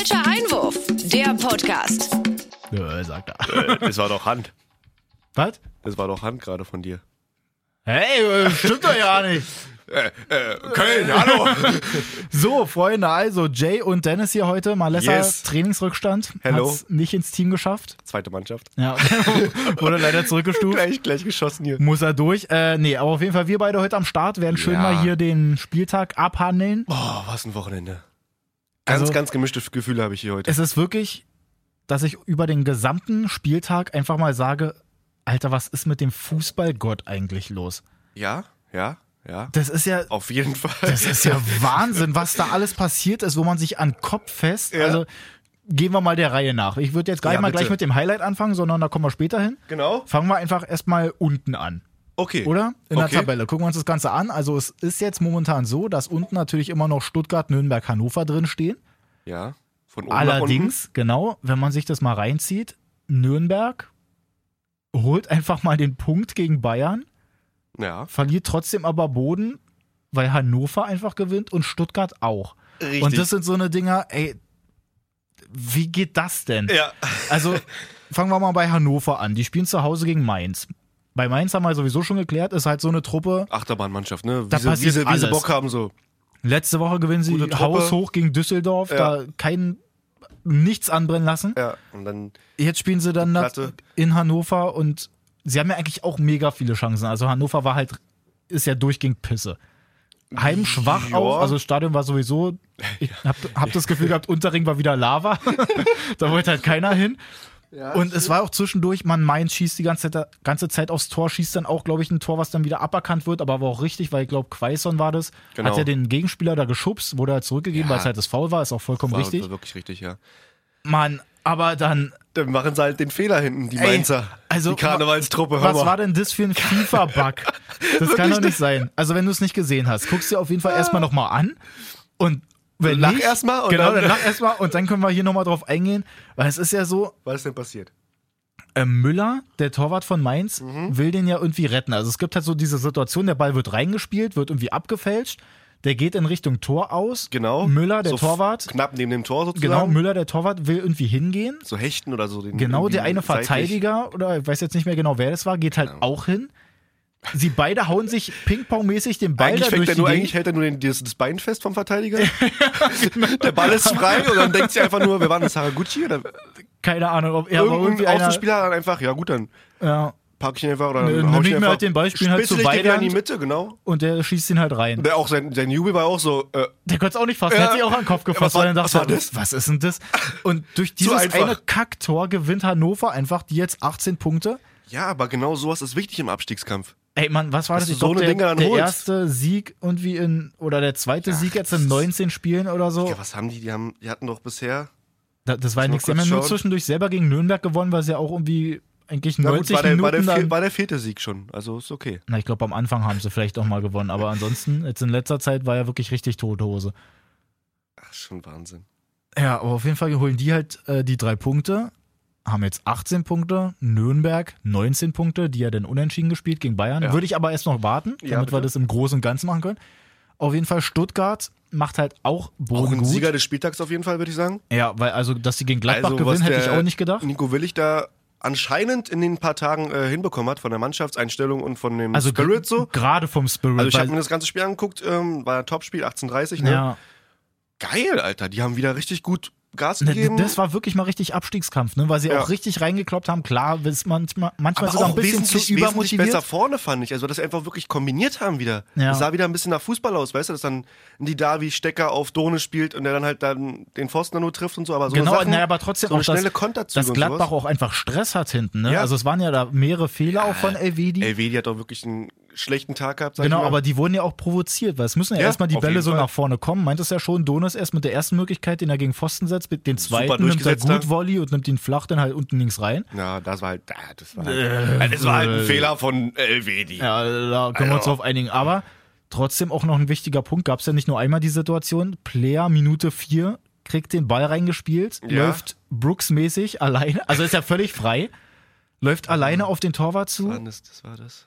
Falscher Einwurf, der Podcast. Ja, sagt er. Äh, das war doch Hand. Was? Das war doch Hand gerade von dir. Hey, äh, stimmt doch ja nicht. Äh, Köln, hallo! So, Freunde, also Jay und Dennis hier heute. Malessa Yes. Trainingsrückstand. Hello. Hat's nicht ins Team geschafft. Zweite Mannschaft. Ja, wurde leider zurückgestuft. Gleich, gleich geschossen hier. Muss er durch. Äh, nee, aber auf jeden Fall wir beide heute am Start werden schön Ja. mal hier den Spieltag abhandeln. Oh, was ein Wochenende. Ganz, Also- ganz gemischte Gefühle habe ich hier heute. Es ist wirklich, dass ich über den gesamten Spieltag einfach mal sage, Alter, was ist mit dem Fußballgott eigentlich los? Ja, ja, ja. Das ist ja, Auf jeden Fall. das ist ja Wahnsinn, was da alles passiert ist, wo man sich an Kopf fest. Ja. Also gehen wir mal der Reihe nach. Ich würde jetzt gar Ja, nicht mal bitte. gleich mit dem Highlight anfangen, sondern da kommen wir später hin. genau. Fangen wir einfach erstmal unten an. Okay. Oder? In Okay. der Tabelle. Gucken wir uns das Ganze an. Also es ist jetzt momentan so, dass unten natürlich immer noch Stuttgart, Nürnberg, Hannover drin stehen. Ja. Von oben. Allerdings, genau, wenn man sich das mal reinzieht, Nürnberg holt einfach mal den Punkt gegen Bayern, Ja. verliert trotzdem aber Boden, weil Hannover einfach gewinnt und Stuttgart auch. Richtig. Und das sind so eine Dinger, ey, wie geht das denn? ja. Also fangen wir mal bei Hannover an. Die spielen zu Hause gegen Mainz. Bei Mainz haben wir sowieso schon geklärt, ist halt so eine Truppe. Achterbahnmannschaft, ne? Da Wie sie, wie, sie, wie sie. Bock haben, so. Letzte Woche gewinnen sie Truppe. haushoch gegen Düsseldorf, Ja. da kein nichts anbrennen lassen. Ja. Und dann, Jetzt spielen sie dann in Hannover und sie haben ja eigentlich auch mega viele Chancen. Also Hannover war halt, ist ja durchgehend Pisse. Heimschwach Ja. auch, also das Stadion war sowieso, ich hab, hab das Gefühl gehabt, Unterring war wieder Lava. da wollte halt keiner hin. Und es war auch zwischendurch, man meint, schießt die ganze Zeit, ganze Zeit aufs Tor, schießt dann auch, glaube ich, ein Tor, was dann wieder aberkannt wird, aber war auch richtig, weil ich glaube, Quaison war das, Genau. hat ja den Gegenspieler da geschubst, wurde halt zurückgegeben, Ja. weil es halt das Foul war, ist auch vollkommen war richtig. wirklich richtig, ja. Mann, aber dann Dann machen sie halt den Fehler hinten, die Ey, Mainzer. also, die Karnevalstruppe, hör Was mal. war denn das für ein FIFA-Bug? Das kann doch nicht sein. Also wenn du es nicht gesehen hast, guckst dir auf jeden Fall erstmal nochmal an und wenn Lach nicht, erst mal und genau, dann- dann lach erstmal und dann können wir hier nochmal drauf eingehen, weil es ist ja so, Was ist denn passiert? äh, Müller, der Torwart von Mainz, Mhm. will den ja irgendwie retten. Also es gibt halt so diese Situation, der Ball wird reingespielt, wird irgendwie abgefälscht, der geht in Richtung Tor aus. Genau. Müller, der so Torwart, Knapp neben dem Tor sozusagen. genau, Müller, der Torwart, will irgendwie hingehen. So hechten oder so. Den Genau, der eine. Verteidiger, oder ich weiß jetzt nicht mehr genau, wer das war, geht halt auch hin. Sie beide hauen sich Ping-Pong-mäßig den Ball Eigentlich, durch die nur, eigentlich hält er nur den, das, das Bein fest vom Verteidiger. Der Ball ist frei und dann denkt sie einfach nur, wer war das, Haraguchi? Oder Keine Ahnung, ob er aber irgendein Außenspieler hat dann einfach, ja gut, dann ja, pack ich ihn einfach oder nimm hau ich ihn einfach. halt den Ball, spielen halt zu wieder in die. Mitte, genau. und der schießt ihn halt rein. Der auch sein, sein Jubel war auch so, äh, Der konnte es auch nicht fassen, Ja. der hat sich auch an den Kopf gefasst, weil er dachte, was war das? was ist denn das? Und durch dieses eine Kacktor gewinnt Hannover einfach die jetzt 18 Punkte. ja, aber genau sowas ist wichtig im Abstiegskampf. Ey, Mann, was war das? Ich so glaube, der, der erste Sieg irgendwie in, oder der zweite Sieg jetzt in 19 Spielen oder so. Ja, was haben die? Die, haben, die hatten doch bisher. Da- Das war ja nichts. Die haben ja nur zwischendurch selber gegen Nürnberg gewonnen, weil sie ja auch irgendwie eigentlich Na 90 gut, war der, war, der, Minuten war der vierte Sieg schon. Also ist okay. Na, ich glaube, am Anfang haben sie vielleicht auch mal gewonnen, aber ansonsten, jetzt in letzter Zeit war ja wirklich richtig tote Hose. Ach, schon Wahnsinn. Ja, aber auf jeden Fall holen die halt äh, die drei Punkte, haben jetzt 18 Punkte, Nürnberg 19 Punkte, die ja dann unentschieden gespielt gegen Bayern. Ja. Würde ich aber erst noch warten, Ja, damit wir bitte. das im Großen und Ganzen machen können. Auf jeden Fall Stuttgart macht halt auch Boden Auch ein gut. Sieger des Spieltags auf jeden Fall, würde ich sagen. Ja, weil also, dass sie gegen Gladbach Also, gewinnen, hätte ich auch nicht gedacht. Nico Willig da anscheinend in den paar Tagen äh, hinbekommen hat, von der Mannschaftseinstellung und von dem Also Spirit so. gerade vom Spirit. Also ich habe mir das ganze Spiel angeguckt, ähm, war ein Topspiel, 18:30, ne? ja, Geil, Alter, die haben wieder richtig gut Gas Ne, gegeben. Das war wirklich mal richtig Abstiegskampf, ne? weil sie Ja. auch richtig reingekloppt haben. Klar, ist manchmal, manchmal aber sogar auch ein bisschen zu übermotiviert. besser vorne, fand ich. Also, dass sie einfach wirklich kombiniert haben wieder. Ja. Das sah wieder ein bisschen nach Fußball aus, weißt du, dass dann die Davi Stecker auf Done spielt und der dann halt dann den Pfosten nur trifft und so. Aber so genau, Sachen, naja, aber trotzdem so auch, schnelle dass, dass Gladbach auch einfach Stress hat hinten. Ne? Ja. Also es waren ja da mehrere Fehler auch von Elvedi. Elvedi hat auch wirklich einen schlechten Tag gehabt, sag Genau, ich mal. aber die wurden ja auch provoziert, weil es müssen ja, Ja, erstmal die Bälle so Fall. nach vorne kommen. Meint es ja schon, Donis erst mit der ersten Möglichkeit, den er gegen Pfosten setzt, mit den zweiten nimmt er gut. Volley und nimmt ihn flach dann halt unten links rein. Ja, das war halt, ah, das war halt, das war halt ein Fehler von Elvedi. Äh, Ja, da können wir uns Also. drauf einigen. Aber trotzdem auch noch ein wichtiger Punkt. Gab es ja nicht nur einmal die Situation. Player Minute 4 kriegt den Ball reingespielt, Ja. läuft Brooks-mäßig alleine, also ist ja völlig frei, läuft alleine auf den Torwart Das zu, war das, das war das.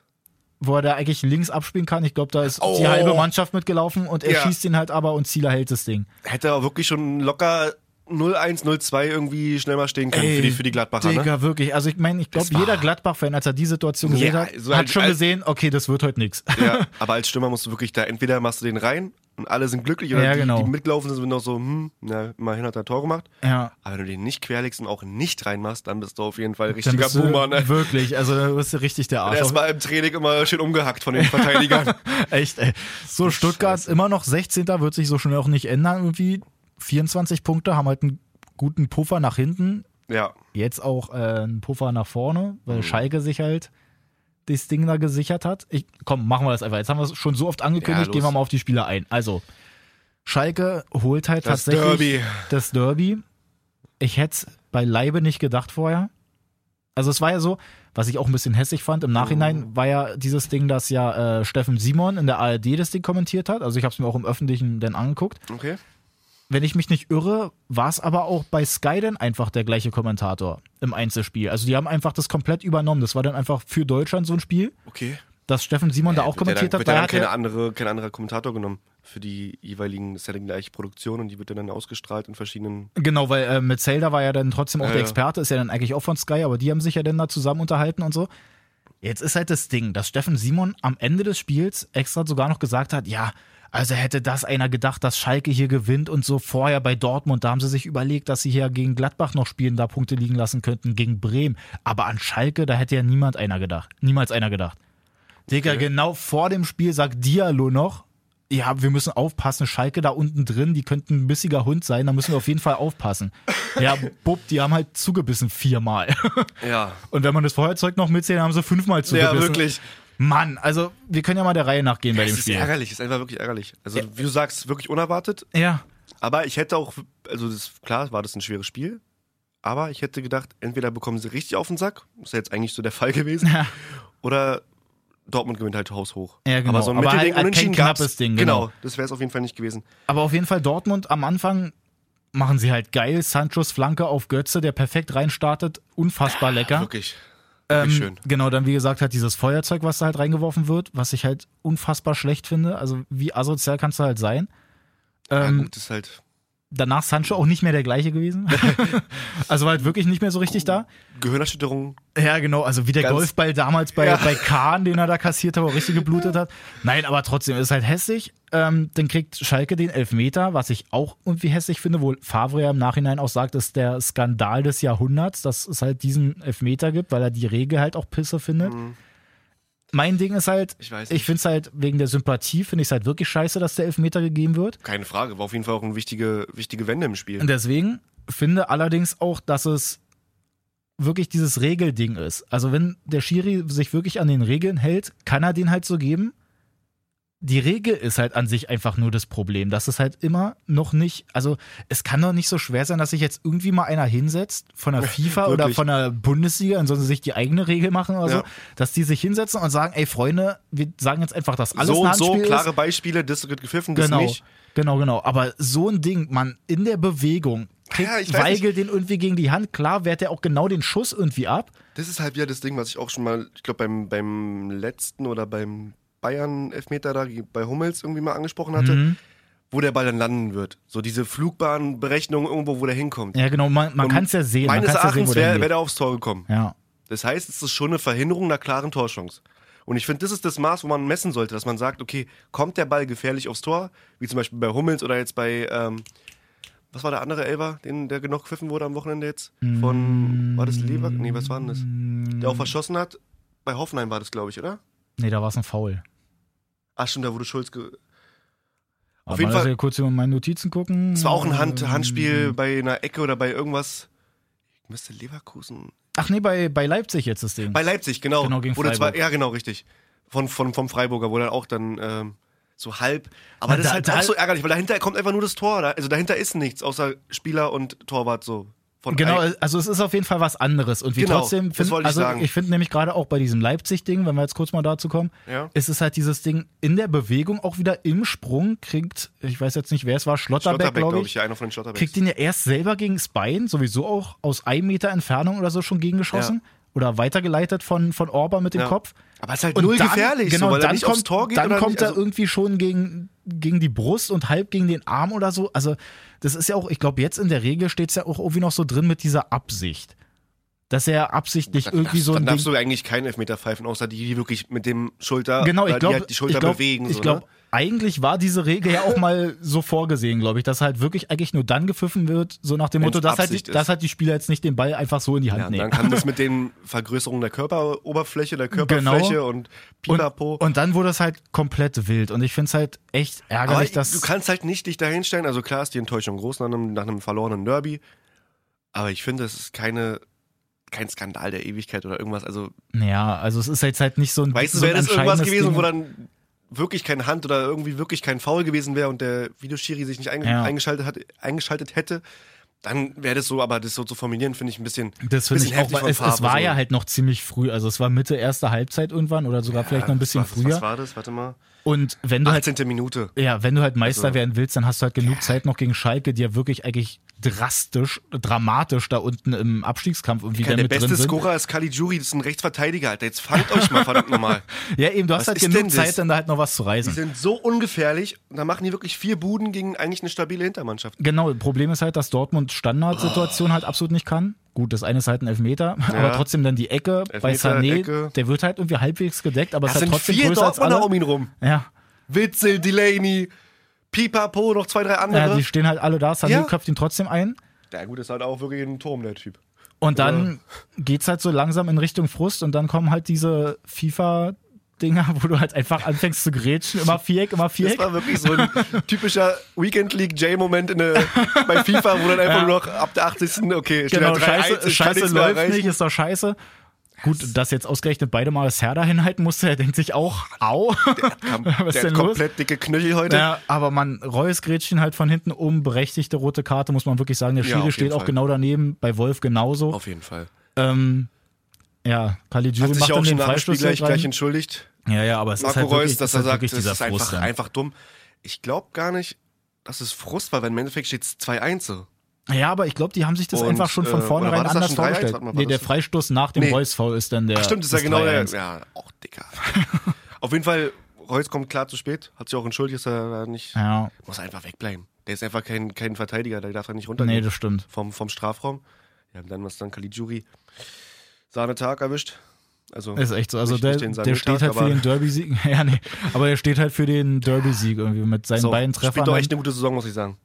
Wo er da eigentlich links abspielen kann. Ich glaube, da ist Oh. die halbe Mannschaft mitgelaufen und er Ja. schießt ihn halt aber und Zieler hält das Ding. Hätte er wirklich schon locker 0-1, 0-2 irgendwie schnell mal stehen können für die, für die Gladbacher. Digga, Ne? wirklich. Also ich meine, ich glaube, jeder Gladbach-Fan, als er die Situation gesehen Ja, hat, so hat als- schon als- gesehen, okay, das wird heute nix. Ja, aber als Stürmer musst du wirklich da, entweder machst du den rein und alle sind glücklich oder Ja, die, genau. die mitgelaufen sind, sind noch so, hm, na, immerhin hat er Tor gemacht. Ja. Aber wenn du den nicht querlegst und auch nicht reinmachst, dann bist du auf jeden Fall Dann richtiger Boomer. Ne? Wirklich, also da bist du richtig der Arsch. Erstmal im Training immer schön umgehackt von den Verteidigern. Echt, ey. So, Stuttgart immer noch 16. wird sich so schnell auch nicht ändern irgendwie. 24 Punkte, haben halt einen guten Puffer nach hinten. ja. Jetzt auch äh, einen Puffer nach vorne, weil Mhm. Schalke sich halt das Ding da gesichert hat. Ich, komm, machen wir das einfach. Jetzt haben wir es schon so oft angekündigt, Ja, gehen wir mal auf die Spieler ein. Also, Schalke holt halt Das tatsächlich Derby. das Derby. Ich hätte es bei nicht gedacht vorher. Also es war ja so, was ich auch ein bisschen hässlich fand, im Nachhinein war ja dieses Ding, dass ja äh, Steffen Simon in der ARD das Ding kommentiert hat. Also ich habe es mir auch im Öffentlichen dann angeguckt. Okay. Wenn ich mich nicht irre, war es aber auch bei Sky dann einfach der gleiche Kommentator im Einzelspiel. Also die haben einfach das komplett übernommen. Das war dann einfach für Deutschland so ein Spiel, Okay. dass Steffen Simon da auch Wird ja kommentiert dann, hat. ja Da hat keine er, andere, kein anderer Kommentator genommen für die jeweiligen, das ist ja die gleiche Produktion und die wird ja dann ausgestrahlt in verschiedenen. genau, weil äh, mit Zelda war ja dann trotzdem auch Ja, der ja. Experte, ist ja dann eigentlich auch von Sky, aber die haben sich ja dann da zusammen unterhalten und so. Jetzt ist halt das Ding, dass Steffen Simon am Ende des Spiels extra sogar noch gesagt hat, ja, also hätte das einer gedacht, dass Schalke hier gewinnt und so vorher bei Dortmund, da haben sie sich überlegt, dass sie hier gegen Gladbach noch spielen, da Punkte liegen lassen könnten, gegen Bremen. Aber an Schalke, da hätte ja niemand einer gedacht. Niemals einer gedacht. Digga, genau vor dem Spiel sagt Diallo noch, ja, wir müssen aufpassen, Schalke da unten drin, die könnten ein bissiger Hund sein, da müssen wir auf jeden Fall aufpassen. Ja, Bub, die haben halt zugebissen viermal. Ja. Und wenn man das Feuerzeug noch mitzählt, haben sie fünfmal zugebissen. Ja, wirklich. Mann, also wir können ja mal der Reihe nachgehen bei dem ist Spiel. ärgerlich, es ist einfach wirklich ärgerlich. Also, wie du sagst, wirklich unerwartet. Ja, Aber ich hätte auch, also das, klar, war das ein schweres Spiel. Aber ich hätte gedacht, entweder bekommen sie richtig auf den Sack, ist ja jetzt eigentlich so der Fall gewesen, Ja. oder Dortmund gewinnt halt haushoch. Ja, genau. Aber so ein Aber halt- halt kein knappes Ding, genau. Genau, das wäre es auf jeden Fall nicht gewesen. aber auf jeden Fall Dortmund am Anfang machen sie halt geil. Sanchos Flanke auf Götze, der perfekt reinstartet. Unfassbar lecker. Wirklich. Ähm, schön. Genau, dann wie gesagt halt dieses Feuerzeug, was da halt reingeworfen wird, was ich halt unfassbar schlecht finde. Also wie asozial kannst du halt sein. Ja, Ähm, gut, das ist halt danach Sancho auch nicht mehr der gleiche gewesen. also war halt wirklich nicht mehr so richtig da. Gehirnerschütterung. Ja, genau, also wie der Ganz- Golfball damals bei, Ja. bei Kahn, den er da kassiert hat, wo er richtig geblutet hat. Nein, aber trotzdem ist halt hässlich. Ähm, dann kriegt Schalke den Elfmeter, was ich auch irgendwie hässlich finde, wo Favre ja im Nachhinein auch sagt, ist der Skandal des Jahrhunderts, dass es halt diesen Elfmeter gibt, weil er die Regel halt auch Pisse findet. Mein Ding ist halt. Ich weiß ich finde es halt wegen der Sympathie, finde ich es halt wirklich scheiße, dass der Elfmeter gegeben wird. Keine Frage, war auf jeden Fall auch eine wichtige, wichtige Wende im Spiel. Und deswegen finde allerdings auch, dass es wirklich dieses Regelding ist. Also wenn der Schiri sich wirklich an den Regeln hält, kann er den halt so geben. Die Regel ist halt an sich einfach nur das Problem, dass es halt immer noch nicht, also es kann doch nicht so schwer sein, dass sich jetzt irgendwie mal einer hinsetzt von der FIFA oder von der Bundesliga sie sich die eigene Regel machen oder so, Ja. dass die sich hinsetzen und sagen, ey Freunde, wir sagen jetzt einfach, dass alles so ein und so, ist. klare Beispiele, das wird gepfiffen, das Genau, nicht. genau, genau. Aber so ein Ding, man, in der Bewegung, kriegt Ja, Weigel den irgendwie gegen die Hand, klar wehrt er auch genau den Schuss irgendwie ab. Das ist halt wieder das Ding, was ich auch schon mal, ich glaube beim, beim letzten oder beim Bayern-Elfmeter da bei Hummels irgendwie mal angesprochen hatte, Mhm. wo der Ball dann landen wird. So diese Flugbahnberechnung irgendwo, wo der hinkommt. Ja, genau, man, man kann es ja sehen. Meines Erachtens wäre wär der aufs Tor gekommen. Ja. Das heißt, es ist schon eine Verhinderung einer klaren Torchance. Und ich finde, das ist das Maß, wo man messen sollte, dass man sagt, okay, kommt der Ball gefährlich aufs Tor, wie zum Beispiel bei Hummels oder jetzt bei, ähm, was war der andere Elber, den, der genug gepfiffen wurde am Wochenende jetzt? Von, war das Lever? Nee, was war denn das? Der auch verschossen hat? Bei Hoffenheim war das, glaube ich, oder? Nee, da war es ein Foul. Ach stimmt, da wurde Schulz ge Aber jeden Fall- wir kurz über meine Notizen gucken. Es war auch ein Hand, Ähm, Handspiel bei einer Ecke oder bei irgendwas. Müsste Leverkusen. Ach nee, bei, bei Leipzig jetzt das Ding. Bei Leipzig, genau. Genau, gegen Freiburg. zwar, ja, genau, richtig. Von, von, vom Freiburger, wo dann auch dann ähm, so halb. Aber Na, das ist da- halt da- auch so ärgerlich, weil dahinter kommt einfach nur das Tor. Also dahinter ist nichts, außer Spieler und Torwart so. Von Genau, also es ist auf jeden Fall was anderes. Und wie Genau, trotzdem find, ich also sagen. ich finde nämlich gerade auch bei diesem Leipzig-Ding, wenn wir jetzt kurz mal dazu kommen, Ja. ist es halt dieses Ding in der Bewegung auch wieder im Sprung kriegt, ich weiß jetzt nicht, wer es war, Schlotterbeck, Schlotterbeck, glaube ich, ich, ja, einer von den Schlotterbecks. kriegt ihn ja erst selber gegen das Bein, sowieso auch aus einem Meter Entfernung oder so schon gegengeschossen. Oder weitergeleitet von, von Orba mit dem Ja. Kopf. Aber es ist halt Und null dann, gefährlich, genau, so, weil dann er nicht kommt, aufs Tor geht dann kommt nicht. er Also, irgendwie schon gegen gegen die Brust und halb gegen den Arm oder so. Also, das ist ja auch, ich glaube, jetzt in der Regel steht es ja auch irgendwie noch so drin mit dieser Absicht. Dass er absichtlich Dann irgendwie so dann ein darfst Ding. du eigentlich keinen Elfmeter pfeifen, außer die, die wirklich mit dem Schulter, Genau, ich glaube, die halt die Schulter ich glaub, bewegen. ich so, glaube, ne? eigentlich war diese Regel ja auch mal so vorgesehen, glaube ich, dass halt wirklich eigentlich nur dann gepfiffen wird, so nach dem Wenn's Motto, dass halt, die, dass halt die Spieler jetzt nicht den Ball einfach so in die Hand Ja, und nehmen. dann kann das mit den Vergrößerungen der Körperoberfläche, der Körperfläche Genau. und und, Pipapo. und dann wurde es halt komplett wild. Und ich finde es halt echt Aber ärgerlich, dass. du kannst halt nicht dich dahin stellen. Also klar ist die Enttäuschung groß nach einem, nach einem verlorenen Derby. Aber ich finde, es ist keine, kein Skandal der Ewigkeit oder irgendwas. Also, ja, also es ist jetzt halt nicht so ein. weißt du, so wäre das irgendwas gewesen, Ding. wo dann wirklich keine Hand oder irgendwie wirklich kein Foul gewesen wäre und der Videoschiri sich nicht einge Ja. eingeschaltet, hat, eingeschaltet hätte, dann wäre das so, aber das so zu formulieren, finde ich ein bisschen. Das finde ich auch, weil es, es war so. ja halt noch ziemlich früh. Also es war Mitte erster Halbzeit irgendwann oder sogar vielleicht noch ein bisschen was, früher. Was war das? Warte mal. Und wenn du halt 18. Minute. Ja, wenn du halt Meister Also- werden willst, dann hast du halt genug Zeit noch gegen Schalke, die ja wirklich eigentlich drastisch, dramatisch da unten im Abstiegskampf irgendwie Der, dann der mit drin beste sind. Scorer ist Caligiuri, das ist ein Rechtsverteidiger, Alter. Jetzt fangt euch mal verdammt nochmal. Ja, eben, du hast Was halt genug das? Zeit, dann da halt noch was zu Die reisen. sind so ungefährlich. Da machen die wirklich vier Buden gegen eigentlich eine stabile Hintermannschaft. Genau, Problem ist halt, dass Dortmund Standardsituation halt absolut nicht kann. Gut, das eine ist halt ein Elfmeter, aber trotzdem dann die Ecke bei Elfmeter, Sané, Ecke. der wird halt irgendwie halbwegs gedeckt, aber es ist halt trotzdem vier größer als Dortmunder alle. um ihn rum. Ja. Witzel, Delaney, Pipapo, noch zwei, drei andere. ja, die stehen halt alle da, Sané Ja. köpft ihn trotzdem ein. Ja, gut, ist halt auch wirklich ein Turm, der Typ. Und dann geht's halt so langsam in Richtung Frust und dann kommen halt diese FIFA-Dinger, wo du halt einfach anfängst zu grätschen, immer Viereck, immer Das Viereck. war wirklich so ein typischer Weekend League J-Moment in der- bei FIFA, wo dann einfach Ja. nur noch ab der 80. Okay, Genau, 3-1, scheiße, ich kann scheiße nichts mehr läuft nicht, ist doch scheiße. Gut, dass jetzt ausgerechnet beide Mal das Herr da hinhalten musste, er denkt sich auch, au. Kam- Was der denn hat los? komplett dicke Knöchel heute. Ja, aber man, Reus Gretchen halt von hinten um, berechtigte rote Karte, muss man wirklich sagen. Der Ja, Schiri auf steht jeden auch Fall. genau daneben, bei Wolf genauso. Auf jeden Fall. Ähm, ja, Caligiuri Hat sich macht auch schon nach Spiel gleich, gleich entschuldigt. Ja, ja, aber es Marco ist halt wirklich, Reus, dass ist er halt sagt, wirklich das ist einfach, Frust. einfach dumm. Ich glaube gar nicht, dass es Frust war, weil im Endeffekt steht es 2-1 so. Ja, aber ich glaube, die haben sich das Und, einfach schon von äh, vornherein da anders schon 3-1? vorgestellt. Mal, nee, der? Freistoß nach dem Nee. Reus-Foul ist dann der. Ach stimmt, ist ja genau der. 3-1. Ja, auch dicker. Auf jeden Fall, Reus kommt klar zu spät, hat sich auch entschuldigt, dass er da nicht. Ja, Muss einfach wegbleiben. Der ist einfach kein, kein Verteidiger, der darf er nicht runtergehen. nee, das stimmt. vom, vom Strafraum. Ja, und dann was dann Caligiuri. Sahnetag erwischt. Also, Ist echt so. Also der, der steht halt für den Derby-Sieg. Ja, nee. Aber der steht halt für den Derby-Sieg irgendwie mit seinen so, beiden spielt Treffern. doch echt eine gute Saison, muss ich sagen.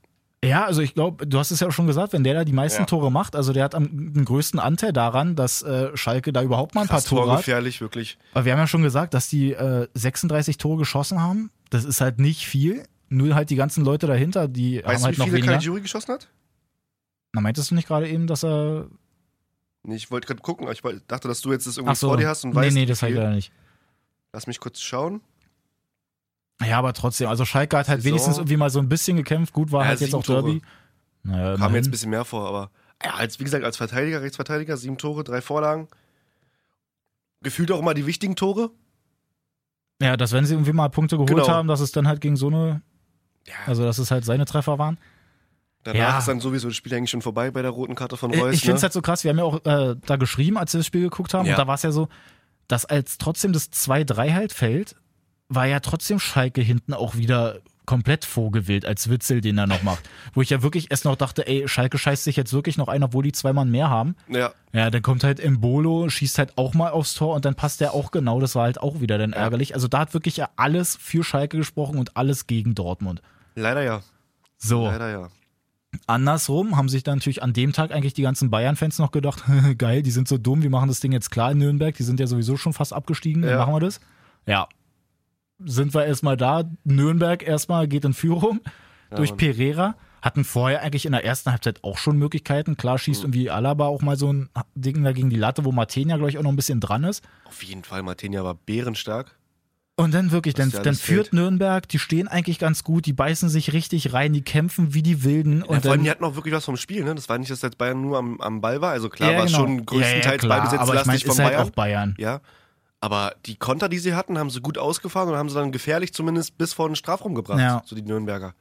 Ja, also ich glaube, du hast es ja auch schon gesagt, wenn der da die meisten Ja. Tore macht, also der hat am den größten Anteil daran, dass äh, Schalke da überhaupt mal ein paar Fast Tore hat. torgefährlich, wirklich. Aber wir haben ja schon gesagt, dass die äh, 36 Tore geschossen haben. Das ist halt nicht viel. Nur halt die ganzen Leute dahinter, die Weißt haben du, halt wie noch viele weniger. Caligiuri geschossen hat? Na, meintest du nicht gerade eben, dass er. Nee, ich wollte gerade gucken, aber ich dachte, dass du jetzt das irgendwie so. vor dir hast und nee, weißt. nee, wie das halt viel. leider nicht. Lass mich kurz schauen. Ja, aber trotzdem, also Schalke hat halt Saison. wenigstens irgendwie mal so ein bisschen gekämpft. Gut, war Ja, halt jetzt auch Derby. Naja, Kam jetzt ein bisschen mehr vor, aber ja, als, wie gesagt, als Verteidiger, Rechtsverteidiger, sieben Tore, drei Vorlagen. Gefühlt auch immer die wichtigen Tore. ja, dass wenn sie irgendwie mal Punkte geholt Genau. haben, dass es dann halt gegen so eine, Ja, also dass es halt seine Treffer waren. Danach ja. ist dann sowieso das Spiel eigentlich schon vorbei bei der roten Karte von Äh, Reus. ich finde es ne? halt so krass, wir haben ja auch äh, da geschrieben, als wir das Spiel geguckt haben, Ja. und da war es ja so, dass als trotzdem das 2-3 halt fällt, war ja trotzdem Schalke hinten auch wieder komplett vogelwild, als Witzel den er noch macht. Wo ich ja wirklich erst noch dachte, ey, Schalke scheißt sich jetzt wirklich noch ein, obwohl die zwei Mann mehr haben. ja, Ja, dann kommt halt Embolo, schießt halt auch mal aufs Tor und dann passt der auch genau. Das war halt auch wieder dann ärgerlich. Also da hat wirklich ja alles für Schalke gesprochen und alles gegen Dortmund. leider ja. So. Leider ja. Andersrum haben sich dann natürlich an dem Tag eigentlich die ganzen Bayern-Fans noch gedacht, geil, die sind so dumm, wir machen das Ding jetzt klar in Nürnberg, die sind ja sowieso schon fast abgestiegen, dann Ja. machen wir das. Ja. Sind wir erstmal da, Nürnberg erstmal geht in Führung durch Mann. Pereira. Hatten vorher eigentlich in der ersten Halbzeit auch schon Möglichkeiten. Klar Mhm. schießt irgendwie Alaba auch mal so ein Ding da gegen die Latte, wo Martenia, glaube ich, auch noch ein bisschen dran ist. Auf jeden Fall, Martinia war bärenstark. Und dann wirklich, dann, dann führt fehlt. Nürnberg, die stehen eigentlich ganz gut, die beißen sich richtig rein, die kämpfen wie die Wilden. Ja, Und vor allem, die hatten auch wirklich was vom Spiel, ne? Das war nicht, dass jetzt Bayern nur am, am Ball war. Also klar Ja, war es genau. schon größtenteils ja, ja, klar, Ballbesitz aber ich mein, von ist halt Bayern. auch Bayern. Ja. Aber die Konter, die sie hatten, haben sie gut ausgefahren und haben sie dann gefährlich zumindest bis vor den Strafraum gebracht. Ja. So die Nürnberger.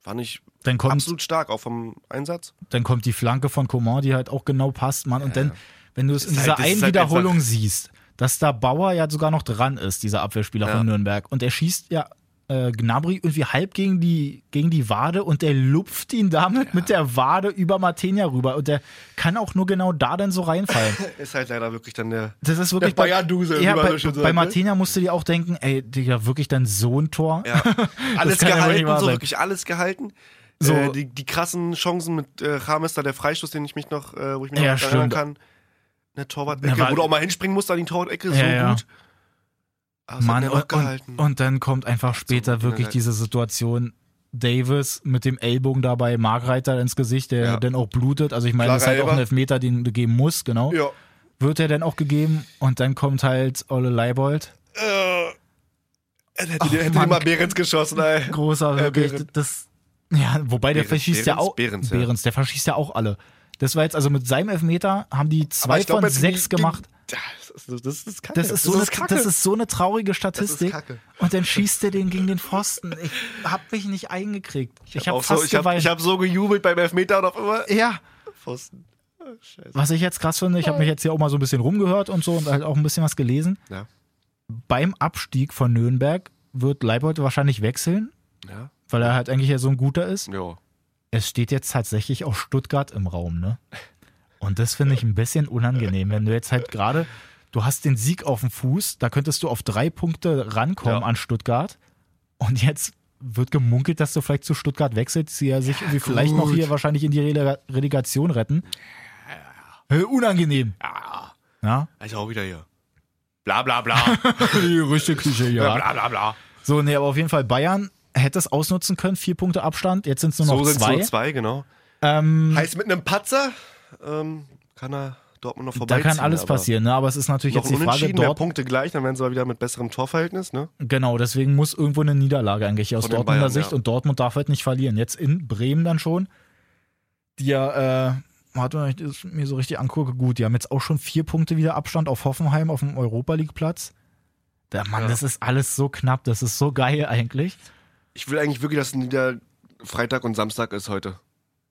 Fand ich Dann kommt, absolut stark, auch vom Einsatz. dann kommt die Flanke von Coman, die halt auch genau passt, Mann. Und dann, wenn du es in Ist dieser halt- einen halt Wiederholung siehst, dass da Bauer ja sogar noch dran ist, dieser Abwehrspieler Ja. von Nürnberg. Und er schießt ja äh, Gnabry irgendwie halb gegen die, gegen die Wade und der lupft ihn damit mit der Wade über Martenia rüber. Und der kann auch nur genau da dann so reinfallen. Ist halt leider wirklich dann der. Das ist wirklich Der Bayern-Dusel, ja, bei, so sagt, bei ne? Martenia musst du dir auch denken, ey, Digga, wirklich dann so ein Tor? Ja. Alles ja gehalten, wahr so wirklich alles gehalten. So. Äh, die, die krassen Chancen mit äh, James da, der Freistoß, den ich mich noch, äh, wo ich mich Ja, noch erinnern stimmt. kann. Eine Torwart-Ecke, Ja, war- wo du auch mal hinspringen musst an die Torwart-Ecke, so Ja, ja. gut. Aber es Mann, und, und, und dann kommt einfach später gut, wirklich diese Situation, Davis mit dem Ellbogen dabei, Markreiter ins Gesicht, der Ja. dann auch blutet. Also ich meine, das ist halt auch Elfer. ein Elfmeter, den du geben musst, genau. ja. Wird er dann auch gegeben und dann kommt halt Olle Leibold. Äh, er hätte, Ach, mal Behrens geschossen, ey. Großer, Äh, wirklich, Behrens. das, ja, wobei der Behrens, verschießt ja Behrens, auch, Behrens, ja. der verschießt ja auch alle. Das war jetzt, also mit seinem Elfmeter haben die zwei glaub, von sechs gemacht. Das ist, das ist kacke. Das ist, so eine, das ist so eine traurige Statistik. Und dann schießt er den gegen den Pfosten. Ich hab mich nicht eingekriegt. Ich habe fast so, ich geweint. hab so gejubelt beim Elfmeter und auf immer ja, Pfosten. Ah, Scheiße. was ich jetzt krass finde, ich habe mich jetzt hier auch mal so ein bisschen rumgehört und so und halt auch ein bisschen was gelesen. Ja. Beim Abstieg von Nürnberg wird Leibold wahrscheinlich wechseln, Ja. weil er halt eigentlich ja so ein guter ist. Ja. Es steht jetzt tatsächlich auch Stuttgart im Raum, ne? Und das finde ich ein bisschen unangenehm, wenn du jetzt halt gerade, du hast den Sieg auf dem Fuß, da könntest du auf drei Punkte rankommen Ja. an Stuttgart. Und jetzt wird gemunkelt, dass du vielleicht zu Stuttgart wechselst, die ja sich irgendwie vielleicht noch hier wahrscheinlich in die Relega Relegation retten. Äh, unangenehm. Ja. Ja. Also auch wieder hier. Bla bla bla. Die richtige Küche, ja. ja. Bla bla bla. So, nee, aber auf jeden Fall Bayern hätte es ausnutzen können, vier Punkte Abstand, jetzt sind es nur So noch sind es zwei. nur zwei, genau. Ähm, Heißt mit einem Patzer ähm, kann er Dortmund noch da vorbeiziehen. kann alles passieren, ne? aber es ist natürlich Noch jetzt die Frage, dort, Punkte gleich, dann wären sie aber wieder mit besserem Torverhältnis, ne? Genau, deswegen muss irgendwo eine Niederlage eigentlich aus Dortmunder Bayern, Sicht ja. und Dortmund darf halt nicht verlieren. Jetzt in Bremen dann schon, die ja, äh, warte, wenn ich das mir so richtig angucke, gut, die haben jetzt auch schon vier Punkte wieder Abstand auf Hoffenheim auf dem Europa League Platz. Der Mann, Ja. das ist alles so knapp, das ist so geil eigentlich. Ich will eigentlich wirklich, dass wieder Freitag und Samstag ist heute.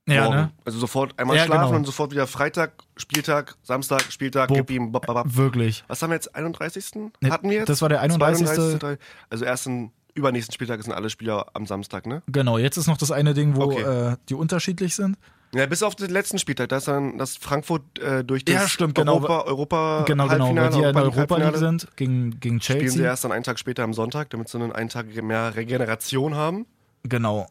Ja, Morgen. ne? Also sofort einmal Ja, schlafen genau. und sofort wieder Freitag, Spieltag, Samstag, Spieltag, Bob. gib ihm, bop, bop, bop. Wirklich. Was haben wir jetzt? 31. Ne, Hatten wir jetzt? das war der 31.. 32., Also ersten, übernächsten Spieltag sind alle Spieler am Samstag, ne? Genau, jetzt ist noch das eine Ding, wo Okay. äh, die unterschiedlich sind. Ja, bis auf den letzten Spieltag, da ist dann das Frankfurt äh, durch das Ja, stimmt, genau. Europa, Europa Genau, genau, weil die ja in der Europa League sind, gegen, gegen Spielen sie Chelsea. erst dann einen Tag später am Sonntag, damit sie dann einen Tag mehr Regeneration haben. Genau.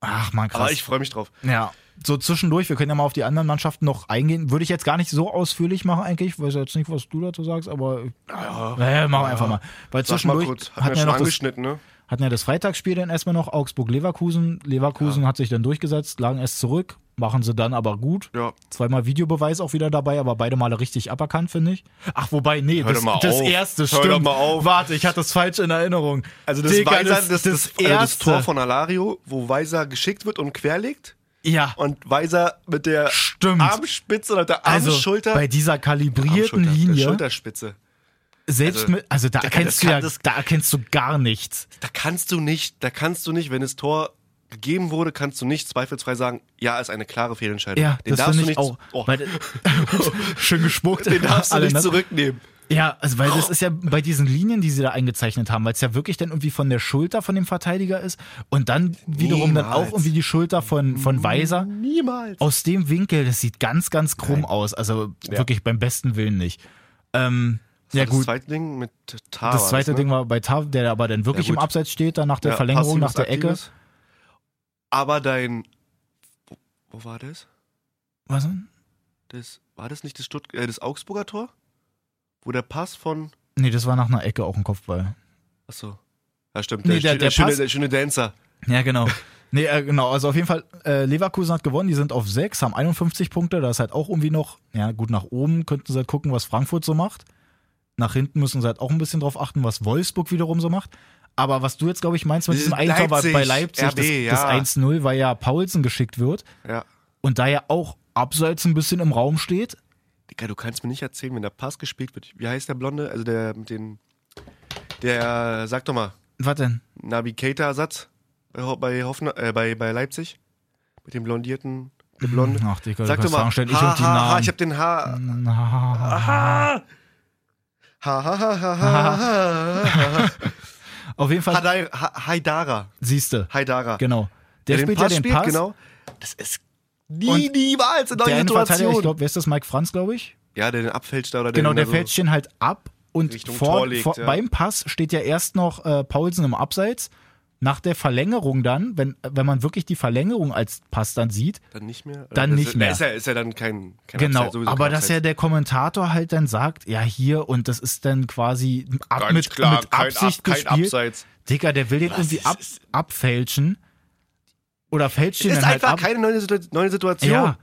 Ach man, krass. Aber ich freue mich drauf. Ja, so zwischendurch, wir können ja mal auf die anderen Mannschaften noch eingehen. Würde ich jetzt gar nicht so ausführlich machen eigentlich. Ich weiß jetzt nicht, was du dazu sagst, aber Ja, naja, machen wir einfach mal. Weil Sag mal zwischendurch kurz, hatten hat mir wir schon noch das, angeschnitten, ne? Hatten ja das Freitagsspiel dann erstmal noch Augsburg-Leverkusen. Leverkusen hat sich dann durchgesetzt, lagen erst zurück, machen sie dann aber gut. Ja. Zweimal Videobeweis auch wieder dabei, aber beide Male richtig aberkannt, finde ich. Ach, wobei, nee, Hör das, das erste Hör stimmt. mal auf. Warte, ich hatte das falsch in Erinnerung. Also das, Digga, Weiser, das, das, das also das erste. Tor von Alario, wo Weiser geschickt wird und querlegt Ja, und Weiser mit der Stimmt. Armspitze oder der also Armschulter bei dieser kalibrierten Linie. Schulterspitze. Selbst Also, mit, also da Digga, erkennst das du kann ja, das- da erkennst du gar nichts. Da kannst du nicht, da kannst du nicht, wenn das Tor gegeben wurde, kannst du nicht zweifelsfrei sagen, ja, ist eine klare Fehlentscheidung. Ja, den das darfst du ich nicht, auch. oh, Weil, schön gespuckt. den darfst du nicht ne? zurücknehmen. Ja, also weil das ist ja bei diesen Linien, die sie da eingezeichnet haben, weil es ja wirklich dann irgendwie von der Schulter von dem Verteidiger ist und dann wiederum dann auch Niemals. irgendwie die Schulter von, von Weiser. Niemals. Aus dem Winkel, das sieht ganz, ganz krumm aus. Also Ja. wirklich beim besten Willen nicht. Ähm, ja, Das gut. zweite Ding mit Tar. Das war zweite ne? Ding war bei Tav, der aber dann wirklich Ja, im. Abseits steht, dann nach der Ja, Verlängerung, nach der Ecke. aktives. Aber dein. Wo, wo war das? Was denn? das? War das nicht das, Stutt äh, das Augsburger Tor? Wo der Pass von. Nee, das war nach einer Ecke auch ein Kopfball. Achso. Ja, stimmt. Nee, der, der- der, der schöne, der schöne Dancer. Ja, genau. Nee, äh, genau. Also auf jeden Fall, äh, Leverkusen hat gewonnen. Die sind auf 6, haben 51 Punkte. Da ist halt auch irgendwie noch, ja, gut nach oben könnten sie halt gucken, was Frankfurt so macht. Nach hinten müssen sie halt auch ein bisschen drauf achten, was Wolfsburg wiederum so macht. Aber was du jetzt, glaube ich, meinst mit diesem Eigentor bei- bei Leipzig, RB, das, ja. das 1-0, weil ja Paulsen geschickt wird Ja. und da ja auch abseits ein bisschen im Raum steht. Digga, du kannst mir nicht erzählen, wenn der Pass gespielt wird. Wie heißt der Blonde? Also der mit den. Der, sag doch mal, Was denn? Navigator-Ersatz bei, Ho- bei, Hoffner, äh, bei, bei Leipzig. Mit dem blondierten. Der Blonde. Ach, Digga, Sag doch mal. Ich ha, ha, ha, ich hab den H. Na, Ha. Ha, ha, ha, ha, ha, ha, ha. Auf jeden Fall, Hadai, ha Haidara. siehste. Haidara. Genau. Der, den spielt ja den spielt, Pass. genau. Das ist nie, Und niemals in Der Innenverteidiger, ich glaube, wer ist das? Mike Franz, glaube ich. Ja, der den abfälscht da oder der Genau, den der da fällt den halt ab und vor, legt, vor, ja. beim Pass steht ja erst noch äh, Paulsen im Abseits. Nach der Verlängerung dann, wenn, wenn man wirklich die Verlängerung als Pass dann sieht, Dann nicht mehr? Dann Das nicht ist, mehr. Ist ja, ist ja dann kein, kein genau, Abseits, sowieso aber kein dass ja der Kommentator halt dann sagt, ja hier und das ist dann quasi ab, mit, klar, mit kein, Absicht Ab, kein gespielt. Abseits. Digga, der will den irgendwie ist- ab, abfälschen oder fälscht Es ist dann halt einfach ab. keine neue, Situ- neue Situation. ja,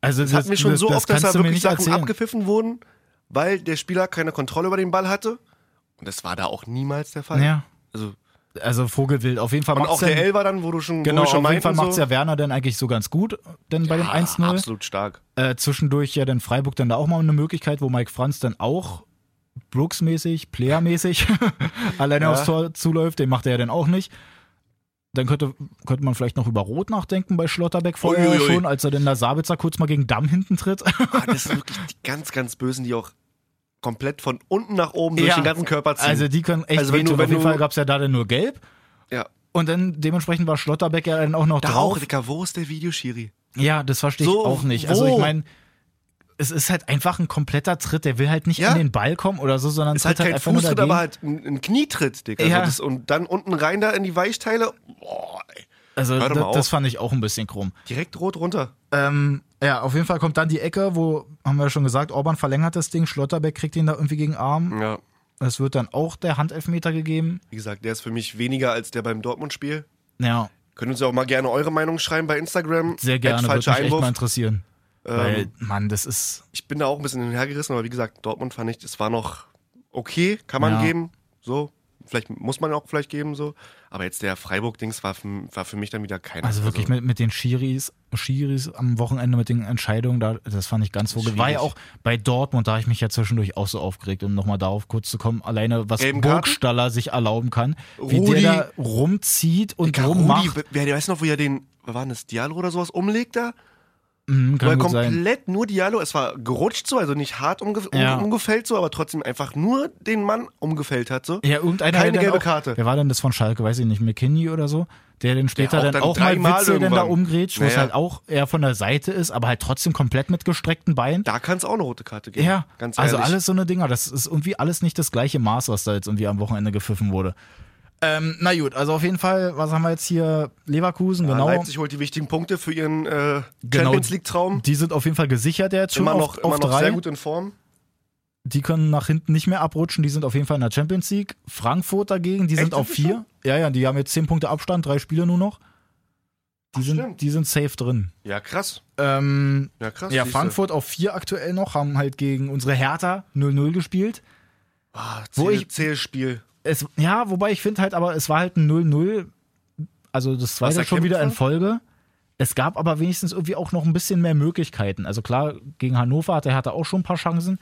also Es hat mir schon so das oft, dass da wirklich Sachen erzählen. abgepfiffen wurden, weil der Spieler keine Kontrolle über den Ball hatte. Und das war da auch niemals der Fall. Ja, Also, also Vogelwild. Auf jeden Fall und auch der dann- Elfer dann, wo du schon, Genau, schon auf jeden Fall macht so. ja Werner dann eigentlich so ganz gut, denn bei dem Ja, 1-0. Absolut stark. Äh, zwischendurch ja dann Freiburg dann da auch mal eine Möglichkeit, wo Mike Franz dann auch Brooks-mäßig, Player-mäßig alleine Ja. aufs Tor zuläuft, den macht er ja dann auch nicht. Dann könnte, könnte man vielleicht noch über Rot nachdenken bei Schlotterbeck vorher Uiuiui. schon, als er denn der Sabitzer kurz mal gegen Damm hinten tritt. Ah, das sind wirklich die ganz, ganz Bösen, die auch komplett von unten nach oben durch Ja. den ganzen Körper ziehen. Also die können echt Also wenn du- Auf wenn jeden du- Fall gab es ja da dann nur gelb. ja. Und dann dementsprechend war Schlotterbeck ja dann auch noch Da drauf. auch, Digga, wo ist der Videoschiri? Ja, das verstehe ich So, auch nicht. Also ich meine, es ist halt einfach ein kompletter Tritt. Der will halt nicht Ja. an den Ball kommen oder so, sondern Ist halt tritt kein einfach Fußtritt, aber halt ein, ein Knietritt, Digga. Ja. So das, und dann unten rein da in die Weichteile. Boah, ey. Also Hör doch mal das, das auf. fand ich auch ein bisschen krumm. Direkt rot runter. Ähm, ja, auf jeden Fall kommt dann die Ecke, wo, haben wir ja schon gesagt, Orban verlängert das Ding, Schlotterbeck kriegt ihn da irgendwie gegen Arm. Ja. Es wird dann auch der Handelfmeter gegeben. Wie gesagt, der ist für mich weniger als der beim Dortmund-Spiel. Ja, Können uns ja auch mal gerne eure Meinung schreiben bei Instagram. sehr gerne, würde mich falscher echt mal Einwurf. interessieren. Weil, Ähm, Mann, das ist, ich bin da auch ein bisschen hin und her gerissen, aber wie gesagt, Dortmund fand ich, das war noch okay, kann man Ja. geben. So. Vielleicht muss man auch vielleicht geben, so. Aber jetzt der Freiburg-Dings war, für- war für mich dann wieder kein. also wirklich mit, mit den Schiris, Schiris am Wochenende, mit den Entscheidungen, da, das fand ich ganz vogel. War ja auch bei Dortmund, da habe ich mich ja zwischendurch auch so aufgeregt, um nochmal darauf kurz zu kommen, alleine was Gelben Karten? Burgstaller sich erlauben kann, wie Rudi. der da rumzieht und Digga, Rudi, rummacht. wer, der weiß noch, wo er den, was war denn das, Diallo oder sowas umlegt da? Mhm, kann gut sein. komplett nur Diallo, es war gerutscht so, also nicht hart umge Ja. um, umgefällt so, aber trotzdem einfach nur den Mann umgefällt hat so. Ja, irgendeiner Keine der gelbe auch, Karte. Wer war denn das von Schalke? Weiß ich nicht, McKinney oder so? Der dann später auch dann, auch mal Witzel dann da irgendwann. umgrätscht, wo es halt auch eher von der Seite ist, aber halt trotzdem komplett mit gestreckten Beinen. Da kann es auch eine rote Karte geben. Ja, ganz also ehrlich. alles so eine Dinger. Das ist irgendwie alles nicht das gleiche Maß, was da jetzt irgendwie am Wochenende gepfiffen wurde. Ähm, na gut, also auf jeden Fall, was haben wir jetzt hier? Leverkusen, Ja, genau. Leipzig holt die wichtigen Punkte für ihren äh, Genau. Champions League-Traum. Die sind auf jeden Fall gesichert jetzt schon Immer auf, noch, auf immer noch drei. sehr gut in Form. Die können nach hinten nicht mehr abrutschen, die sind auf jeden Fall in der Champions League. Frankfurt dagegen, die sind Echt, auf sind die vier. Ja, ja, die haben jetzt zehn Punkte Abstand, drei Spiele nur noch. Die, Ach, sind, stimmt. die sind safe drin. Ja, krass. Ähm, Ja, krass. ja, siehste. Frankfurt auf vier aktuell noch, haben halt gegen unsere Hertha 0-0 gespielt. Wo Zähl- ich- Zählspiel. Es, ja, wobei ich finde halt, aber es war halt ein 0-0, also das zweite schon wieder in Folge. Es gab aber wenigstens irgendwie auch noch ein bisschen mehr Möglichkeiten. Also klar, gegen Hannover hatte Hertha auch schon ein paar Chancen.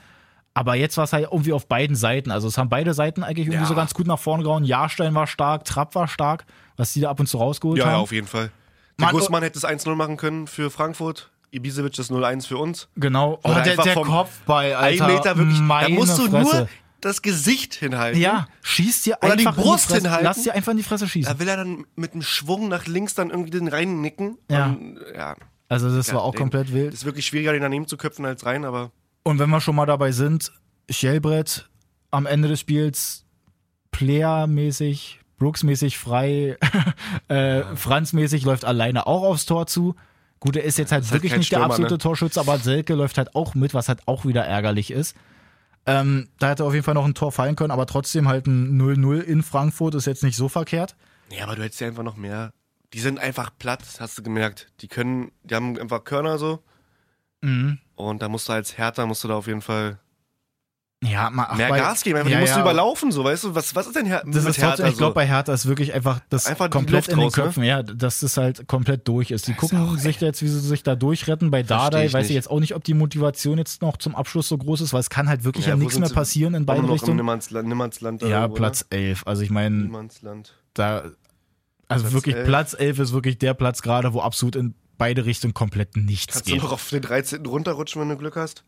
Aber jetzt war es halt irgendwie auf beiden Seiten. Also es haben beide Seiten eigentlich irgendwie Ja. so ganz gut nach vorne gehauen. Jahrstein war stark, Trapp war stark, was die da ab und zu rausgeholt Ja, ja, haben. auf jeden Fall. Der Mann, Gussmann hätte es 1-0 machen können für Frankfurt. Ibisevic das 0-1 für uns. genau. Oh, der, der Kopfball, Alter. Ein Meter wirklich. Da Meine musst du Fresse. nur das Gesicht hinhalten. Ja, schieß dir Oder die einfach Brust in die Fresse. hinhalten. Lass dir einfach in die Fresse schießen. Da will er dann mit einem Schwung nach links dann irgendwie den reinnicken. Ja. Und, ja. Also das war auch den- komplett wild. Ist wirklich schwieriger, den daneben zu köpfen als rein, aber Und wenn wir schon mal dabei sind, Schellbrett am Ende des Spiels Player-mäßig, Brooks-mäßig frei, äh, Franz-mäßig läuft alleine auch aufs Tor zu. Gut, er ist jetzt halt ist halt wirklich nicht der Stürmer, absolute ne? Torschütze, aber Selke läuft halt auch mit, was halt auch wieder ärgerlich ist. Ähm, da hätte auf jeden Fall noch ein Tor fallen können, aber trotzdem halt ein 0-0 in Frankfurt ist jetzt nicht so verkehrt. Ja, aber du hättest ja einfach noch mehr. Die sind einfach platt, hast du gemerkt. Die können, die haben einfach Körner so. Mhm. Und da musst du als Härter, musst du da auf jeden Fall Ja, mal, ach, mehr bei- Gas geben. Einfach, ja, die musst du ja. überlaufen, so, weißt du? Was, was ist denn Her Das ist trotzdem, Hertha ich glaube, so? bei Hertha ist wirklich einfach das Einfach komplett in den ne? Köpfen, ja, dass das halt komplett durch ist. Die ist gucken auch sich da jetzt, wie sie sich da durchretten. Bei Dardai ich weiß ich jetzt auch nicht, ob die Motivation jetzt noch zum Abschluss so groß ist, weil es kann halt wirklich ja, Ja, nichts mehr sie? passieren in Auch beide noch im Richtungen. Nimmernsland, Nimmernsland Ja, irgendwo, Platz 11. Also ich Ne? meine, da, also Platz wirklich 11. Platz 11 ist wirklich der Platz gerade, wo absolut in beide Richtungen komplett nichts Kannst du geht. noch auf den 13. runterrutschen, wenn du Glück hast?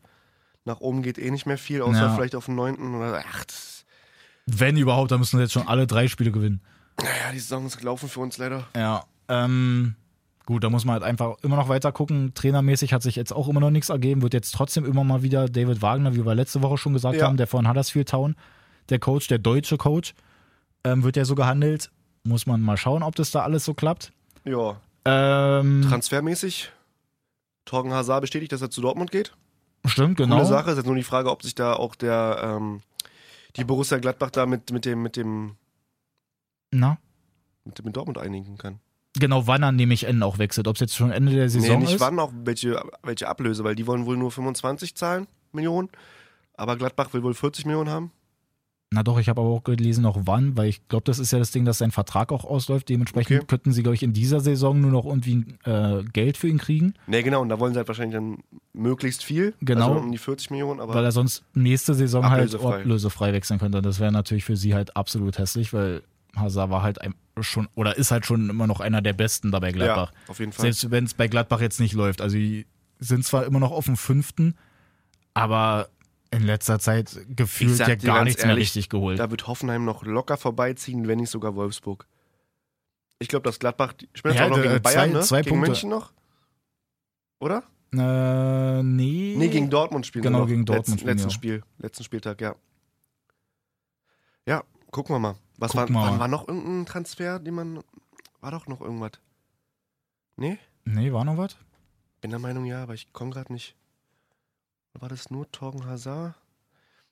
Nach oben geht eh nicht mehr viel, außer Ja. vielleicht auf den 9. Oder, ach, Wenn überhaupt, dann müssen wir jetzt schon alle drei Spiele gewinnen. Naja, die Saison ist gelaufen für uns leider. Ja. Ähm, gut, da muss man halt einfach immer noch weiter gucken. Trainermäßig hat sich jetzt auch immer noch nichts ergeben. Wird jetzt trotzdem immer mal wieder David Wagner, wie wir letzte Woche schon gesagt Ja. haben, der von Huddersfield Town, der Coach, der deutsche Coach, ähm, wird ja so gehandelt. Muss man mal schauen, ob das da alles so klappt. Ja, Ähm, transfermäßig. Torgen Hazard bestätigt, dass er zu Dortmund geht. Stimmt, genau. Sache. Ist jetzt nur die Frage, ob sich da auch der ähm, die Borussia Gladbach da mit, mit dem mit dem Na? mit dem Dortmund einigen kann. Genau, wann er nämlich Ende auch wechselt. Ob es jetzt schon Ende der Saison nee, nicht ist. wann auch welche, welche Ablöse, weil die wollen wohl nur 25 zahlen, Millionen. Aber Gladbach will wohl 40 Millionen haben. Na doch, ich habe aber auch gelesen, noch wann, weil ich glaube, das ist ja das Ding, dass sein Vertrag auch ausläuft. Dementsprechend Okay. könnten sie, glaube ich, in dieser Saison nur noch irgendwie äh, Geld für ihn kriegen, Nee, genau, und da wollen sie halt wahrscheinlich dann möglichst viel. Genau. Also um die 40 Millionen, aber weil er sonst nächste Saison halt Ablösefrei. ablösefrei wechseln könnte. Und das wäre natürlich für sie halt absolut hässlich, weil Hazard war halt schon oder ist halt schon immer noch einer der Besten da bei Gladbach. ja, auf jeden Fall. Selbst wenn es bei Gladbach jetzt nicht läuft. Also die sind zwar immer noch auf dem fünften, aber in letzter Zeit gefühlt ja gar nichts mehr ehrlich, richtig geholt. Da wird Hoffenheim noch locker vorbeiziehen, wenn nicht sogar Wolfsburg. Ich glaube, dass Gladbach, spielen jetzt Ja, auch noch äh, gegen Bayern, zwei- ne? zwei gegen Punkte. München noch? Oder? Äh, nee. Nee, gegen Dortmund spielen Genau, gegen Dortmund Letzten, letzten spielen Spiel, letzten Spieltag, ja. Ja, gucken wir mal. Was war, mal. war noch irgendein Transfer, den man. War doch noch irgendwas. Nee? Nee, war noch was? Bin der Meinung, ja, aber ich komme gerade nicht. War das nur Torgen Hazard?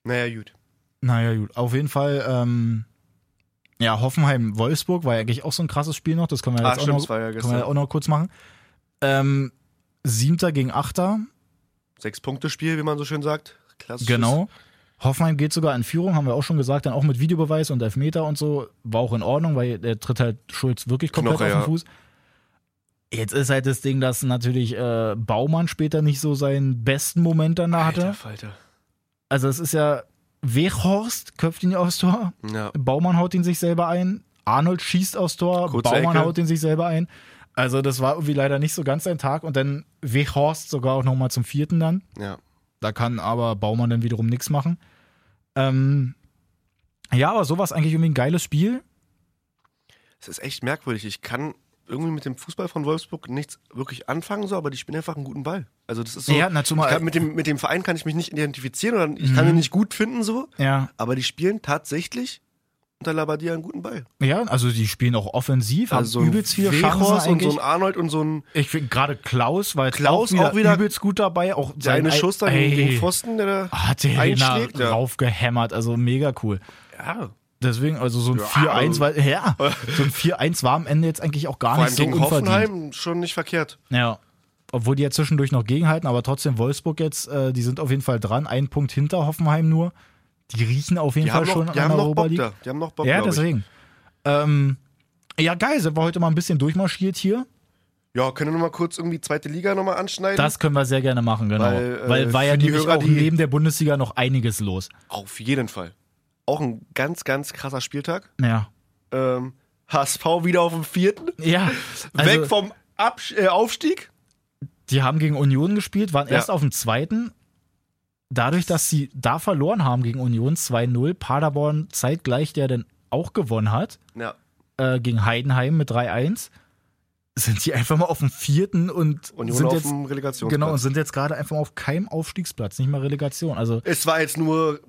Naja, gut. Naja, gut. Auf jeden Fall, ähm, ja, Hoffenheim-Wolfsburg war ja eigentlich auch so ein krasses Spiel noch. Das können wir Ah, jetzt auch, stimmt, noch, das war ja können wir auch noch kurz machen. Ähm, Siebter gegen Achter, Sechs-Punkte-Spiel, wie man so schön sagt. Klassisches. genau. Hoffenheim geht sogar in Führung, haben wir auch schon gesagt, dann auch mit Videobeweis und Elfmeter und so. War auch in Ordnung, weil der tritt halt Schulz wirklich komplett Knoche, auf den ja. Jetzt ist halt das Ding, dass natürlich äh, Baumann später nicht so seinen besten Moment dann da hatte. Alter, Falter. Also es ist ja Weghorst köpft ihn aufs Tor. Ja. Baumann haut ihn sich selber ein. Arnold schießt aufs Tor. Kurze Baumann Ecke. haut ihn sich selber ein. Also das war irgendwie leider nicht so ganz sein Tag. Und dann Weghorst sogar auch nochmal zum vierten dann. ja. Da kann aber Baumann dann wiederum nichts machen. Ähm, ja, aber sowas eigentlich irgendwie ein geiles Spiel. Es ist echt merkwürdig. Ich kann irgendwie mit dem Fußball von Wolfsburg nichts wirklich anfangen, so, aber die spielen einfach einen guten Ball. Also das ist so. Ja, na, zumal- kann, mit, dem, mit dem Verein kann ich mich nicht identifizieren oder ich kann ihn nicht gut finden, so, Ja, aber die spielen tatsächlich unter Labadia einen guten Ball. ja, also die spielen auch offensiv, Also so haben ein übelst viele Chancen und so eigentlich. ein Arnold und so ein ich finde gerade Klaus jetzt Klaus auch, wieder auch wieder- übelst gut dabei. Auch der eine sein- Schuss Ey, gegen Pfosten, der da Hat den einschlägt. da Ja. raufgehämmert, also mega cool. ja. Deswegen, also so ein Ja, 4-1 also- war, ja, so ein 4-1 war am Ende jetzt eigentlich auch gar Vor nicht so gegen unverdient. Hoffenheim schon nicht verkehrt. Ja. Obwohl die ja zwischendurch noch gegenhalten, aber trotzdem Wolfsburg jetzt, äh, die sind auf jeden Fall dran, ein Punkt hinter Hoffenheim nur. Die riechen auf jeden Die Fall schon noch, die an der Europa League. da. Die haben noch Bock, Ja, deswegen. Ähm, ja, geil, sind wir heute mal ein bisschen durchmarschiert hier. Ja, können wir noch mal kurz irgendwie zweite Liga nochmal anschneiden? Das können wir sehr gerne machen, genau. Weil, Weil, äh, war ja nämlich Hörer, auch neben der Bundesliga noch einiges los. Auf jeden Fall. Auch ein ganz, ganz krasser Spieltag. Ja. Ähm, HSV wieder auf dem vierten. Ja. Also, Weg vom Absch äh, Aufstieg. Die haben gegen Union gespielt, waren Ja. erst auf dem zweiten. Dadurch, dass sie da verloren haben gegen Union 2-0, Paderborn zeitgleich, der dann auch gewonnen hat, Ja. äh, gegen Heidenheim mit 3-1, sind die einfach mal auf dem vierten und Union sind auf jetzt, genau, und sind jetzt gerade einfach mal auf keinem Aufstiegsplatz, nicht mal Relegation. Also, Es war jetzt nur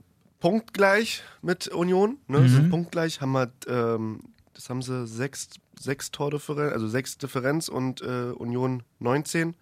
punktgleich mit Union. Ne? Mhm. Sind punktgleich. Haben wir, ähm, das haben sie sechs, sechs Tordifferenz, also sechs Differenz und äh, Union 19.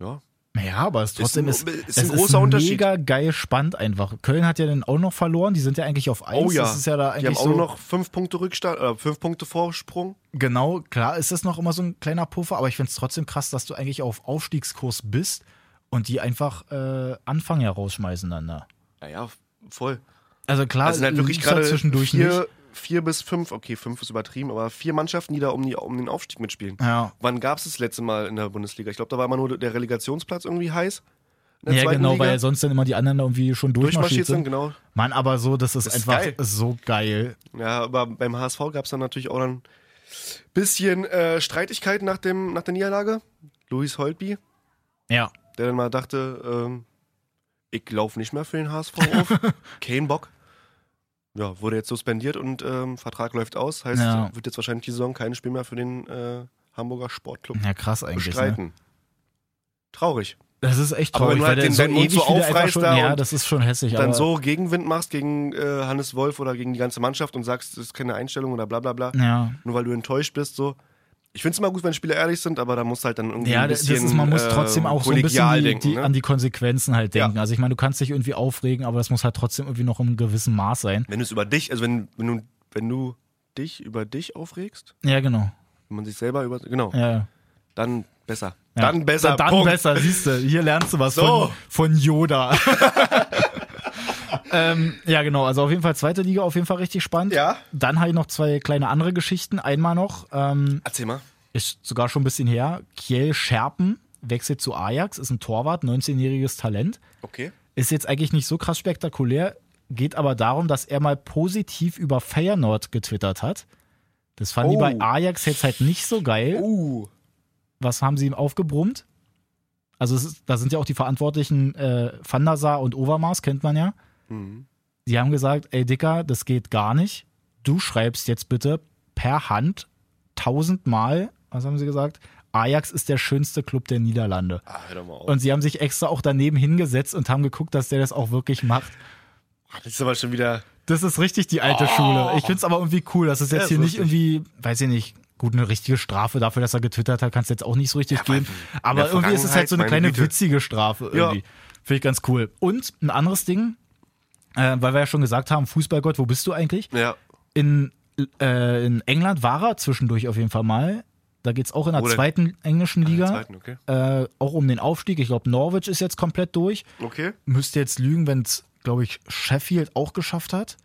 Ja. ja, aber es trotzdem ein- ist, ist es ein großer Unterschied. mega geil spannend einfach. Köln hat ja dann auch noch verloren, die sind ja eigentlich auf 1. Oh ja. Das ist ja da Die eigentlich haben auch so, nur noch fünf Punkte Rückstand, äh, fünf Punkte Vorsprung. Genau, klar ist das noch immer so ein kleiner Puffer, aber ich finde es trotzdem krass, dass du eigentlich auf Aufstiegskurs bist und die einfach äh, Anfang ja rausschmeißen dann da. Ja, ja, voll. Also klar, Also sind halt wirklich gerade zwischendurch vier, nicht. vier bis fünf, okay, fünf ist übertrieben, aber vier Mannschaften, die da um, die, um den Aufstieg mitspielen. Ja, Wann gab es das letzte Mal in der Bundesliga? Ich glaube, da war immer nur der Relegationsplatz irgendwie heiß. Ja genau, Liga. weil sonst dann immer die anderen da irgendwie schon durchmarschiert durchmarschiert sind, genau. Mann, aber so, das ist Das ist einfach geil. so geil. Ja, aber beim HSV gab es dann natürlich auch dann bisschen äh, Streitigkeiten nach, dem, nach der Niederlage. Luis Holtby, Ja, der dann mal dachte, ähm, ich laufe nicht mehr für den HSV auf. Kein Bock. ja, wurde jetzt suspendiert und ähm, Vertrag läuft aus. Heißt, Ja. wird jetzt wahrscheinlich die Saison kein Spiel mehr für den äh, Hamburger Sportclub Ja, krass eigentlich. Ne? bestreiten. Traurig. Das ist echt Aber traurig, wenn du halt den- so ewig so aufreißt schon, da Ja, das ist schon hässlich. Dann aber, so Gegenwind machst gegen äh, Hannes Wolf oder gegen die ganze Mannschaft und sagst, das ist keine Einstellung oder bla bla bla. Ja, Nur weil du enttäuscht bist, so. Ich finde es immer gut, wenn Spieler ehrlich sind, aber da muss halt dann irgendwie ja ein das bisschen ist, man muss trotzdem auch so ein bisschen die, denken, die, ne? an die Konsequenzen halt Ja. denken. Also ich meine, du kannst dich irgendwie aufregen, aber das muss halt trotzdem irgendwie noch im gewissen Maß sein. Wenn du es über dich, also wenn, wenn du wenn du dich über dich aufregst, Ja, genau. wenn man sich selber über genau, Ja. dann besser. Ja. Dann besser. Dann, dann besser, siehst du. Hier lernst du was So. von, von Yoda. ähm, ja, genau. Also auf jeden Fall zweite Liga, auf jeden Fall richtig spannend. Ja. Dann habe ich noch zwei kleine andere Geschichten. Einmal noch, ähm, Erzähl mal. ist sogar schon ein bisschen her, Kiel Scherpen wechselt zu Ajax, ist ein Torwart, 19-jähriges Talent. Okay. Ist jetzt eigentlich nicht so krass spektakulär, geht aber darum, dass er mal positiv über Feyenoord getwittert hat. Das fanden die Oh. bei Ajax jetzt halt nicht so geil. Uh. Was haben sie ihm aufgebrummt? Also es ist, da sind ja auch die Verantwortlichen äh, Van der Sar und Overmars, kennt man ja. Mhm. Die haben gesagt, ey Dicker, das geht gar nicht. Du schreibst jetzt bitte per Hand tausendmal, was haben sie gesagt? Ajax ist der schönste Club der Niederlande. Ah, hör doch mal auf. Und sie haben sich extra auch daneben hingesetzt und haben geguckt, dass der das auch wirklich macht. das ist aber schon wieder. Das ist richtig die alte Schule. Ich find's aber irgendwie cool, dass es jetzt Ja, hier ist nicht lustig. irgendwie, weiß ich nicht, gut, eine richtige Strafe dafür, dass er getwittert hat, kannst du jetzt auch nicht so richtig weil geben. Aber irgendwie ist es halt so eine kleine Güte. witzige Strafe Ja. irgendwie. Finde ich ganz cool. Und ein anderes Ding, äh, weil wir ja schon gesagt haben, Fußballgott, wo bist du eigentlich? Ja. In, äh, in England war er zwischendurch auf jeden Fall mal. Da geht's auch in der Wo denn? zweiten englischen Liga. Zweiten, okay. Äh, auch um den Aufstieg. Ich glaube, Norwich ist jetzt komplett durch Okay. müsste jetzt lügen, wenn es, glaube ich, Sheffield auch geschafft hat.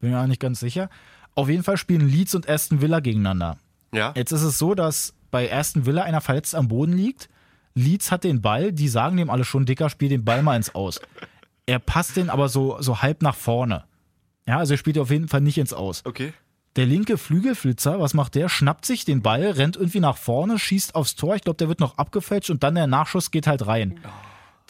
Bin mir auch nicht ganz sicher. Auf jeden Fall spielen Leeds und Aston Villa gegeneinander. Ja. Jetzt ist es so, dass bei Aston Villa einer verletzt am Boden liegt. Leeds hat den Ball, die sagen dem alle schon, Dicker, spiel den Ball mal ins Aus. Er passt den aber so, so halb nach vorne. Ja, also er spielt auf jeden Fall nicht ins Aus. Okay. Der linke Flügelflitzer, was macht der? Schnappt sich den Ball, rennt irgendwie nach vorne, schießt aufs Tor. Ich glaube, der wird noch abgefälscht und dann der Nachschuss geht halt rein.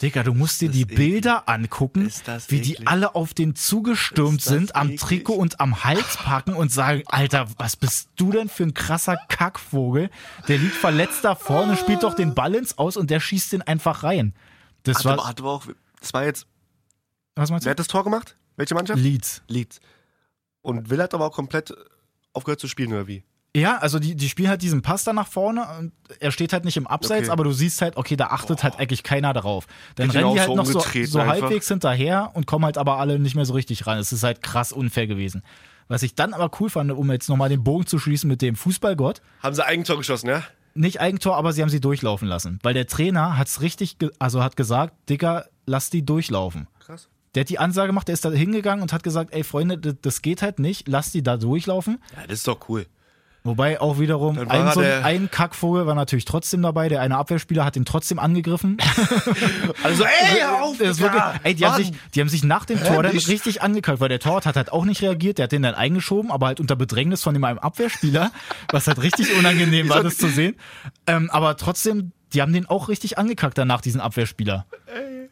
Digga, du musst dir die eklig. Bilder angucken, wie die eklig. alle auf den zugestürmt sind, am eklig. Trikot und am Hals packen und sagen, Alter, was bist du denn für ein krasser Kackvogel? Der liegt verletzt da vorne, spielt doch den Ball ins Aus und der schießt den einfach rein. Das Hat war, aber, hat aber auch. Das war jetzt. Was meinst Wer du? hat das Tor gemacht? Welche Mannschaft? Leeds. Leeds. Und Will hat aber auch komplett aufgehört zu spielen, oder wie? Ja, also die, die spielen halt diesen Pass da nach vorne und er steht halt nicht im Abseits, Okay. aber du siehst halt, okay, da achtet halt eigentlich keiner darauf. Dann ihn rennen die halt so noch so, so halbwegs hinterher und kommen halt aber alle nicht mehr so richtig ran. Es ist halt krass unfair gewesen. Was ich dann aber cool fand, um jetzt nochmal den Bogen zu schließen mit dem Fußballgott, Haben sie Eigentor geschossen, ja? nicht Eigentor, aber sie haben sie durchlaufen lassen. Weil der Trainer hat's richtig, ge also hat gesagt, Digga, lass die durchlaufen. Krass. Der hat die Ansage gemacht, der ist da hingegangen und hat gesagt, ey Freunde, das, geht halt nicht, lass die da durchlaufen. Ja, das ist doch cool. Wobei auch wiederum ein, so ein, Kackvogel war natürlich trotzdem dabei. Der eine Abwehrspieler hat ihn trotzdem angegriffen. Also, ey, hör auf! Das wirklich, ey, die, haben sich, die haben sich nach dem Tor dann richtig angekackt, weil der Torwart hat halt auch nicht reagiert. Der hat den dann eingeschoben, aber halt unter Bedrängnis von dem einem Abwehrspieler, was halt richtig unangenehm war, das zu sehen. Ähm, aber trotzdem, die haben den auch richtig angekackt danach, diesen Abwehrspieler.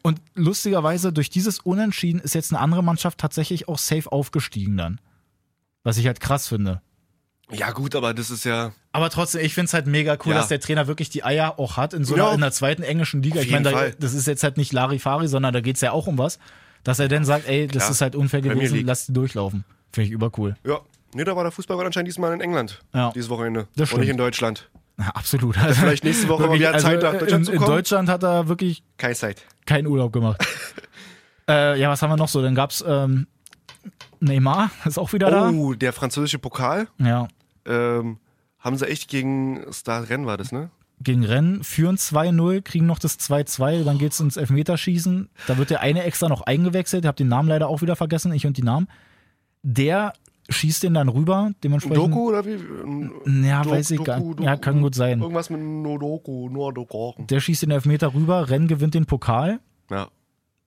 Und lustigerweise, durch dieses Unentschieden ist jetzt eine andere Mannschaft tatsächlich auch safe aufgestiegen dann. Was ich halt krass finde. Ja, gut, aber das ist ja. Aber trotzdem, ich finde es halt mega cool, Ja. dass der Trainer wirklich die Eier auch hat in so Ja. einer, in der zweiten englischen Liga. Auf Ich meine, da, das ist jetzt halt nicht Larifari, sondern da geht's ja auch um was. Dass er dann sagt, ey, das Klar. ist halt unfair gewesen, lass die durchlaufen. Finde ich übercool. Ja. Nee, da war der Fußball anscheinend diesmal in England. Ja. Dieses Wochenende. Das Und stimmt. nicht in Deutschland. Ja, absolut. Also, vielleicht nächste Woche mal wirklich, wieder Zeit, nach Deutschland in, zu in kommen? Deutschland hat er wirklich Keine Zeit. Keinen Urlaub gemacht. äh, ja, was haben wir noch so? Dann gab's ähm, Neymar, ist auch wieder da. Oh, der französische Pokal. Ja, Ähm, haben sie echt gegen Star Rennen war das, ne? gegen Rennen, führen 2-0, kriegen noch das 2-2, dann geht's ins Elfmeterschießen. Da wird der eine extra noch eingewechselt, ich habe den Namen leider auch wieder vergessen, ich und die Namen. Der schießt den dann rüber, dementsprechend. Doku oder wie? Ja, Do- weiß ich gar nicht. Ja, kann gut sein. Irgendwas mit Nodoku, Nordoku. Der schießt den Elfmeter rüber, Renn gewinnt den Pokal, Ja.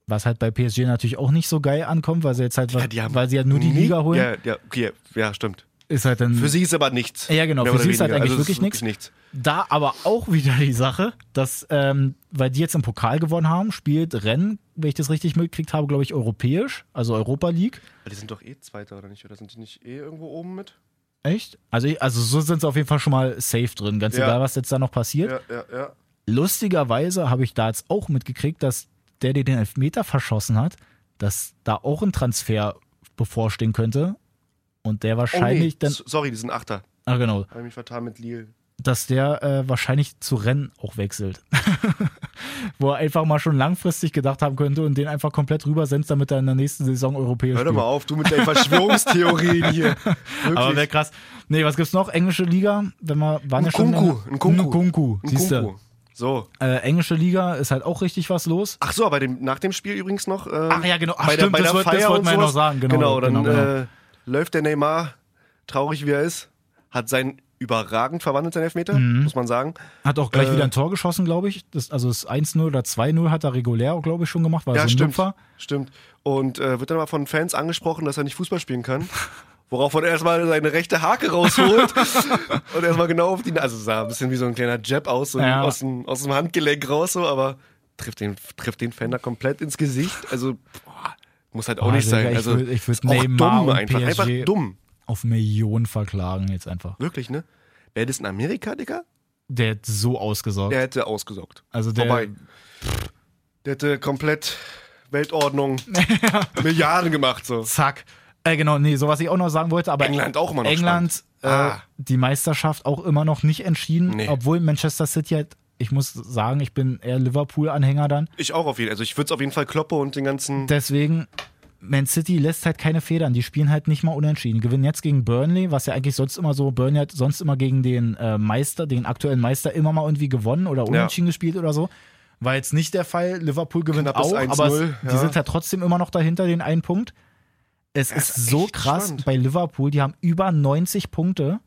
was halt bei PSG natürlich auch nicht so geil ankommt, weil sie jetzt halt, ja, weil sie ja nur die Liga holen. Ja, ja, okay, ja, stimmt. Ist halt dann. Für sie ist aber nichts. Ja, genau, für sie ist halt eigentlich Also wirklich ist nichts. nichts. Da aber auch wieder die Sache, dass, ähm, weil die jetzt im Pokal gewonnen haben, spielt Rennes, wenn ich das richtig mitgekriegt habe, glaube ich, europäisch, also Europa League. Aber Die sind doch eh Zweiter, oder nicht? Oder sind die nicht eh irgendwo oben mit? Echt? Also, also so sind sie auf jeden Fall schon mal safe drin, ganz Ja. egal, was jetzt da noch passiert. Ja, ja, ja. Lustigerweise habe ich da jetzt auch mitgekriegt, dass der, der den Elfmeter verschossen hat, dass da auch ein Transfer bevorstehen könnte. Und der Oh, nee. wahrscheinlich dann, Sorry, die sind Achter. ah genau, Habe ich mich vertan mit Lille. dass der äh, wahrscheinlich zu Rennen auch wechselt. Wo er einfach mal schon langfristig gedacht haben könnte und den einfach komplett rübersenzt, damit er in der nächsten Saison europäisch Hör doch mal auf, du mit deinen Verschwörungstheorien hier. Aber wäre Wirklich. krass. Nee, was gibt's noch? Englische Liga, wenn wir waren ja schon Nkunku, in- Nkunku. Nkunku, Ein siehst du. Kunku. So. Äh, englische Liga ist halt auch richtig was los. Ach so, aber dem, nach dem Spiel übrigens noch. Äh, Ach ja, genau. Ach, bei der, stimmt, bei das der wollt- das wollten wir ja noch sagen, genau, Genau, dann genau, genau. Äh, läuft der Neymar, traurig wie er ist, hat sein überragend verwandelt, sein Elfmeter, Mhm. muss man sagen. Hat auch gleich Äh, wieder ein Tor geschossen, glaube ich. Das, also das 1-0 oder 2-0 hat er regulär, glaube ich, schon gemacht, weil ja, so ein stimmt. Stimmt. Und äh, wird dann mal von Fans angesprochen, dass er nicht Fußball spielen kann. Worauf er erstmal seine rechte Hake rausholt und erstmal genau auf die. Also sah ein bisschen wie so ein kleiner Jab aus, so Ja. aus, dem, aus dem Handgelenk raus, so, aber trifft den, trifft den Fan da komplett ins Gesicht. Also, muss halt auch Boah, nicht sein. ich Also, würd- ich Neymar dumm und einfach. PSG Einfach dumm. Auf Millionen verklagen jetzt einfach. Wirklich, ne? Wäre das in Amerika, Digga? Der hat so ausgesorgt. Der hätte ausgesaugt. also der, Vorbei. Der hätte komplett Weltordnung, Milliarden gemacht, so. Zack. Äh, genau, nee, so was ich auch noch sagen wollte, aber England auch immer noch England, äh, Ah. die Meisterschaft auch immer noch nicht entschieden, Nee. obwohl Manchester City halt, ich muss sagen, ich bin eher Liverpool-Anhänger dann. Ich auch auf jeden Fall. Also ich würde es auf jeden Fall Kloppe und den ganzen. Deswegen, Man City lässt halt keine Federn. Die spielen halt nicht mal unentschieden. Gewinnen jetzt gegen Burnley, was ja eigentlich sonst immer so, Burnley hat sonst immer gegen den äh, Meister, den aktuellen Meister, immer mal irgendwie gewonnen oder unentschieden gespielt oder so. War jetzt nicht der Fall. Liverpool gewinnt Knappes auch, 1-0, aber es, die ja. sind halt trotzdem immer noch dahinter, den einen Punkt. Es ist, ist so krass spannend. bei Liverpool, die haben über 90 Punkte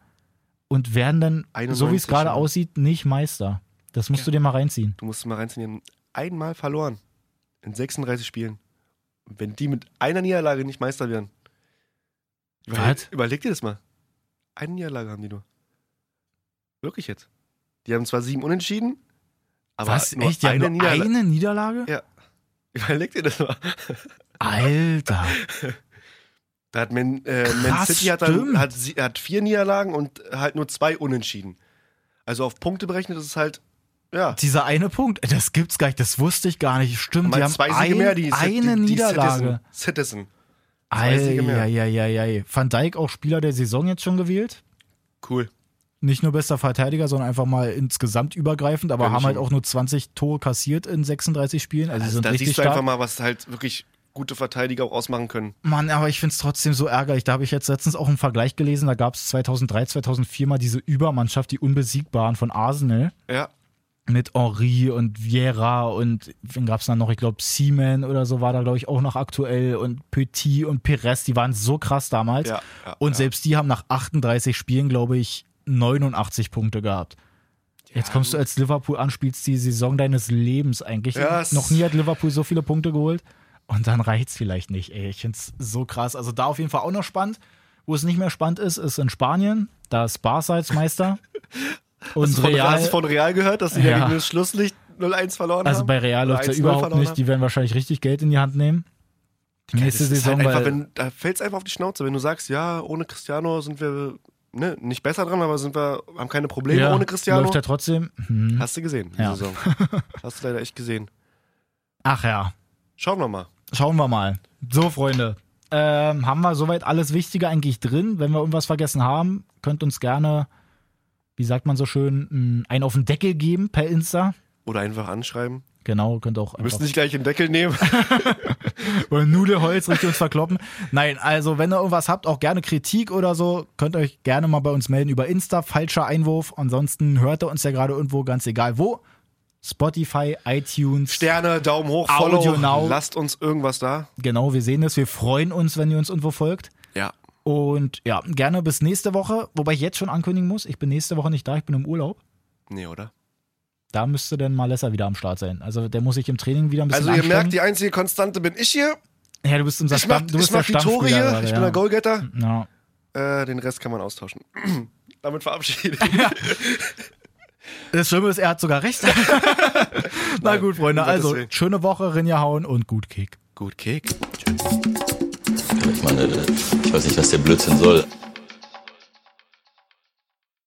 und werden dann, so wie es 91 gerade schon. aussieht, nicht Meister. Das musst du dir mal reinziehen. Du musst mal reinziehen, die haben einmal verloren. In 36 Spielen. Wenn die mit einer Niederlage nicht Meister werden. Überleg, Was? überleg dir das mal. Eine Niederlage haben die nur. Wirklich jetzt. Die haben zwar sieben Unentschieden, aber was? nur Echt? Die haben eine nur Niederlage. eine Niederlage? Ja. Überleg dir das mal. Alter. Da hat Man, äh, Man Krass, City hat, dann, hat, hat vier Niederlagen und halt nur zwei Unentschieden. Also auf Punkte berechnet ist es halt, ja, Dieser eine Punkt, das gibt's gar nicht, das wusste ich gar nicht. Stimmt, die haben zwei Siege ein, mehr, die, eine die, die Niederlage. Citizen. Citizen. zwei Siege mehr. Eieieiei. Van Dijk auch Spieler der Saison jetzt schon gewählt. Cool. Nicht nur bester Verteidiger, sondern einfach mal insgesamt übergreifend, aber ich haben halt auch nur 20 Tore kassiert in 36 Spielen. Also, Also sind da richtig siehst du stark. einfach mal, was halt wirklich gute Verteidiger auch ausmachen können. Mann, aber ich find's trotzdem so ärgerlich. Da habe ich jetzt letztens auch einen Vergleich gelesen. Da gab's 2003, 2004 mal diese Übermannschaft, die Unbesiegbaren von Arsenal. Ja. Mit Henri und Vieira und wen gab's dann noch? Ich glaube, Seaman oder so war da, glaube ich, auch noch aktuell und Petit und Perez, die waren so krass damals. Ja, ja, und ja. selbst die haben nach 38 Spielen, glaube ich, 89 Punkte gehabt. Jetzt kommst du als Liverpool an, spielst die Saison deines Lebens eigentlich. Ja, es- noch nie hat Liverpool so viele Punkte geholt. Und dann reicht's vielleicht nicht, ey. Ich find's so krass. Also da auf jeden Fall auch noch spannend. Wo es nicht mehr spannend ist, ist in Spanien. Da ist Barca als Meister. Und Hast du, von, Real, hast du von Real gehört, dass die Ja. ja. gegen das Schlusslicht 0-1 verloren Also haben? bei Real läuft ja 1-0 überhaupt nicht. haben? Die werden wahrscheinlich richtig Geld in die Hand nehmen. Die Ja, nächste Saison, halt einfach, wenn, da fällt es einfach auf die Schnauze. Wenn du sagst, ja, ohne Cristiano sind wir ne, nicht besser dran, aber sind wir, haben keine Probleme ja, ohne Cristiano. läuft ja trotzdem. Hm. Hast du gesehen, die Ja. Saison. Hast du leider echt gesehen. Ach ja, Schauen wir mal. schauen wir mal. So, Freunde, ähm, haben wir soweit alles Wichtige eigentlich drin. Wenn wir irgendwas vergessen haben, könnt uns gerne, wie sagt man so schön, m, einen auf den Deckel geben per Insta. Oder einfach anschreiben. Genau, könnt auch Wir müssen einfach nicht gleich den Deckel nehmen. oder Nudelholz richtig uns verkloppen. Nein, also wenn ihr irgendwas habt, auch gerne Kritik oder so, könnt ihr euch gerne mal bei uns melden über Insta. Falscher Einwurf. Ansonsten hört ihr uns ja gerade irgendwo, ganz egal wo. Spotify, iTunes. Sterne, Daumen hoch, Audio Follow. Now. Lasst uns irgendwas da. Genau, wir sehen das. Wir freuen uns, wenn ihr uns irgendwo folgt. Ja. Und ja, gerne bis nächste Woche. Wobei ich jetzt schon ankündigen muss, ich bin nächste Woche nicht da, ich bin im Urlaub. Nee, oder? Da müsste dann Malessa wieder am Start sein. Also der muss sich im Training wieder ein bisschen Also ihr anstrengen. merkt, die einzige Konstante bin ich hier. ja, du bist unser Ich mach, Stamm, du ich bist mach der die Tore hier. gerade, Ich ja. bin der Goalgetter. Ja. Äh, den Rest kann man austauschen. Damit verabschiede ich. Das Schlimme ist, er hat sogar recht. Na Nein, gut, Freunde. Also, schöne Woche, Rinja hauen und gut Kick. Gut Kick. Ich ich weiß nicht, was der Blödsinn soll.